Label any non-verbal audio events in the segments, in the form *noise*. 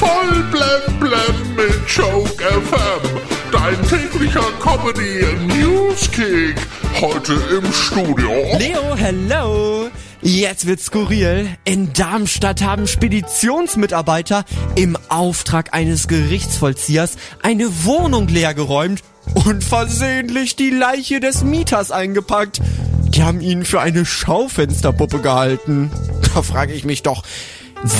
Voll blem blem mit Joke FM. Dein täglicher Comedy Newskick. Heute im Studio. Leo, hello! Jetzt wird's skurril. In Darmstadt haben Speditionsmitarbeiter im Auftrag eines Gerichtsvollziehers eine Wohnung leergeräumt und versehentlich die Leiche des Mieters eingepackt. Die haben ihn für eine Schaufensterpuppe gehalten. Da frage ich mich doch,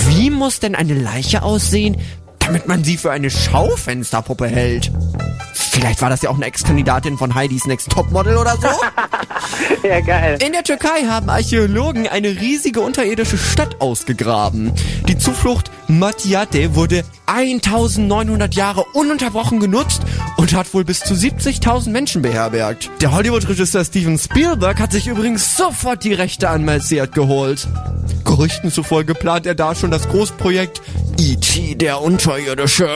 wie muss denn eine Leiche aussehen, damit man sie für eine Schaufensterpuppe hält? Vielleicht war das ja auch eine Ex-Kandidatin von Heidi's Next Topmodel oder so? *laughs* Ja, geil. In der Türkei haben Archäologen eine riesige unterirdische Stadt ausgegraben. Die Zuflucht Matiate wurde 1900 Jahre ununterbrochen genutzt und hat wohl bis zu 70.000 Menschen beherbergt. Der Hollywood-Regisseur Steven Spielberg hat sich übrigens sofort die Rechte an Messiat geholt. Gerüchten zufolge plant er da schon das Großprojekt E.T. der Unterirdische.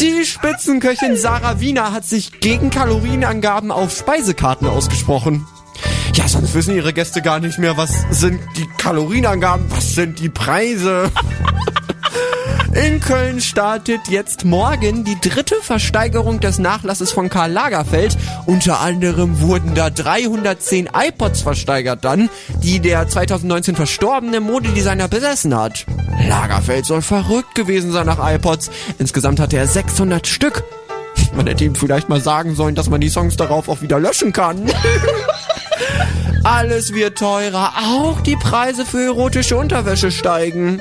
Die Spitzenköchin Sarah Wiener hat sich gegen Kalorienangaben auf Speisekarten ausgesprochen. Ja, sonst wissen ihre Gäste gar nicht mehr, was sind die Kalorienangaben, was sind die Preise. In Köln startet jetzt morgen die dritte Versteigerung des Nachlasses von Karl Lagerfeld. Unter anderem wurden da 310 iPods versteigert dann, die der 2019 verstorbene Modedesigner besessen hat. Lagerfeld soll verrückt gewesen sein nach iPods. Insgesamt hatte er 600 Stück. *laughs* Man hätte ihm vielleicht mal sagen sollen, dass man die Songs darauf auch wieder löschen kann. *laughs* Alles wird teurer, auch die Preise für erotische Unterwäsche steigen.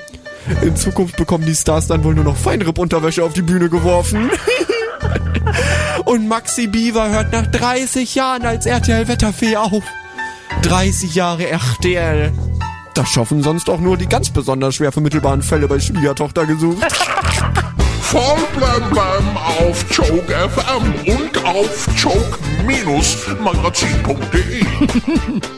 In Zukunft bekommen die Stars dann wohl nur noch Feinripp-Unterwäsche auf die Bühne geworfen. *laughs* Und Maxi Bieber hört nach 30 Jahren als RTL-Wetterfee auf. 30 Jahre RTL. Das schaffen sonst auch nur die ganz besonders schwer vermittelbaren Fälle bei Schwiegertochter gesucht. Voll blem blem auf Joke FM und auf joke-magazin.de. *laughs*